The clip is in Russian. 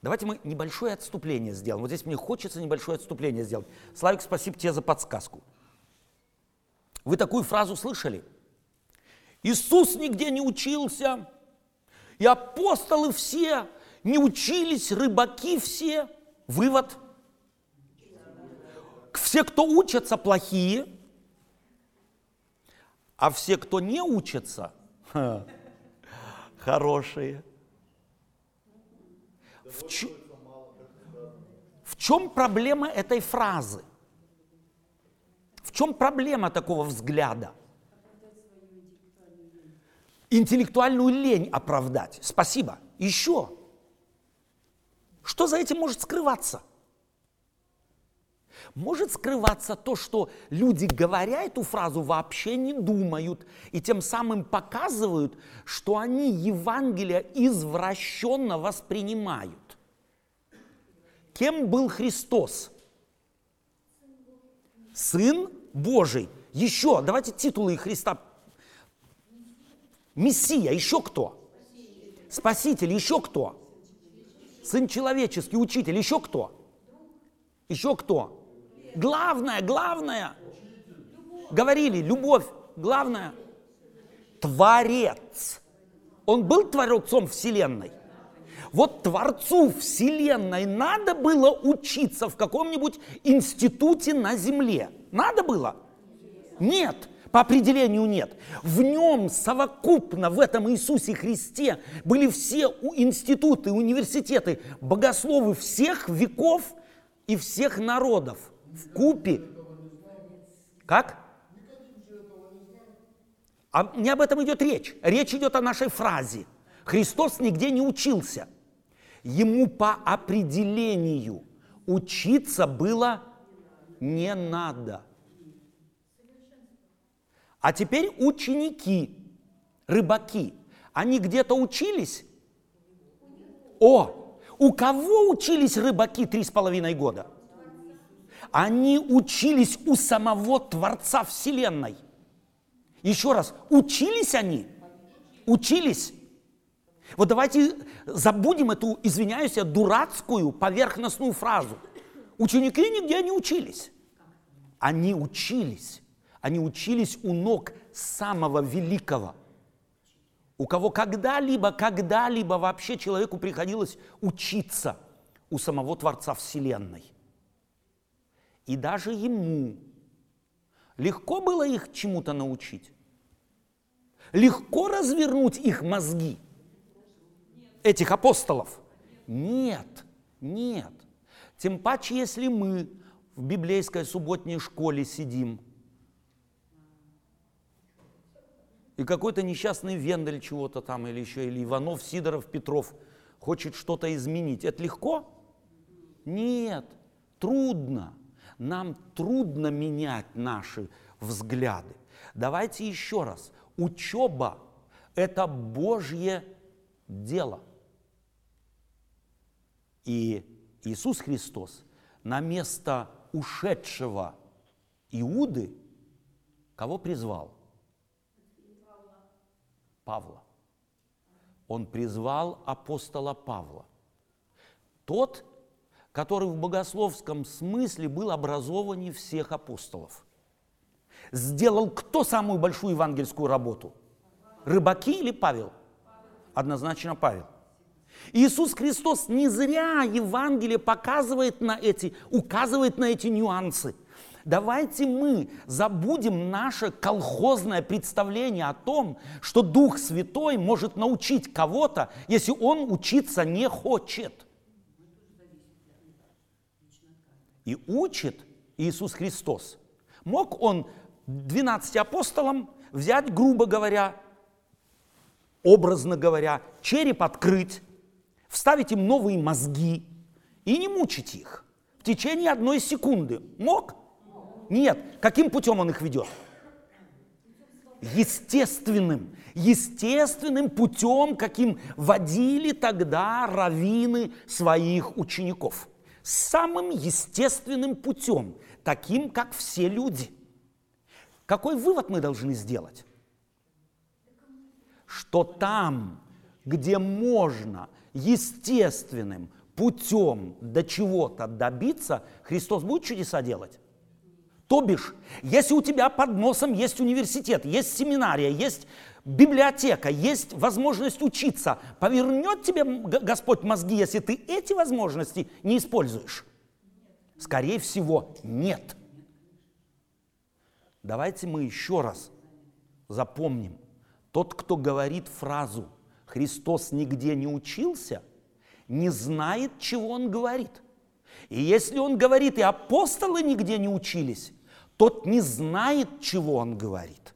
Давайте мы небольшое отступление сделаем. Вот здесь мне хочется небольшое отступление сделать. Славик, спасибо тебе за подсказку. Вы такую фразу слышали? Иисус нигде не учился, и апостолы все не учились, рыбаки все. Вывод. Все, кто учатся, плохие, а все, кто не учатся, хорошие. В, ч... в чем проблема этой фразы? В чем проблема такого взгляда? Интеллектуальную лень оправдать. Спасибо. Еще. Что за этим может скрываться? Может скрываться то, что люди, говоря эту фразу, вообще не думают и тем самым показывают, что они Евангелие извращенно воспринимают. Кем был Христос? Сын Божий. Еще, давайте титулы Христа. Мессия, еще кто? Спаситель, еще кто? Сын человеческий, учитель, еще кто? Еще кто? Главное, главное. Говорили, любовь, главное. Творец. Он был творцом Вселенной. Вот Творцу Вселенной надо было учиться в каком-нибудь институте на Земле. Надо было? Нет. По определению нет. В нем совокупно, в этом Иисусе Христе, были все институты, университеты, богословы всех веков и всех народов. В купе. Как? А не об этом идет речь. Речь идет о нашей фразе. Христос нигде не учился. Ему по определению учиться было не надо. А теперь ученики, рыбаки, они где-то учились? О, у кого учились рыбаки три с половиной года? Они учились у самого Творца Вселенной. Еще раз, учились они? Учились. Вот давайте забудем эту, извиняюсь, дурацкую поверхностную фразу. Ученики нигде не учились. Они учились. Они учились у ног самого великого, у кого когда-либо, когда-либо вообще человеку приходилось учиться у самого Творца Вселенной. И даже ему легко было их чему-то научить. Легко развернуть их мозги, этих апостолов. Нет, нет. Тем паче, если мы в библейской субботней школе сидим – и какой-то несчастный Вендель чего-то там, или еще, или Иванов, Сидоров, Петров хочет что-то изменить. Это легко? Нет, трудно. Нам трудно менять наши взгляды. Давайте еще раз. Учеба – это Божье дело. И Иисус Христос на место ушедшего Иуды кого призвал? Павла. Он призвал апостола Павла. Тот, который в богословском смысле был образованнее всех апостолов. Сделал кто самую большую евангельскую работу? Рыбаки или Павел? Однозначно Павел. Иисус Христос не зря Евангелие показывает на эти, указывает на эти нюансы – Давайте мы забудем наше колхозное представление о том, что Дух Святой может научить кого-то, если он учиться не хочет. И учит Иисус Христос. Мог он 12 апостолам взять, грубо говоря, образно говоря, череп открыть, вставить им новые мозги и не мучить их в течение одной секунды. Мог? Нет. Каким путем он их ведет? Естественным. Естественным путем, каким водили тогда раввины своих учеников. Самым естественным путем, таким, как все люди. Какой вывод мы должны сделать? Что там, где можно естественным путем до чего-то добиться, Христос будет чудеса делать? То бишь, если у тебя под носом есть университет, есть семинария, есть библиотека, есть возможность учиться, повернет тебе Господь мозги, если ты эти возможности не используешь? Скорее всего, нет. Давайте мы еще раз запомним. Тот, кто говорит фразу «Христос нигде не учился», не знает, чего он говорит. И если он говорит, и апостолы нигде не учились, тот не знает, чего он говорит.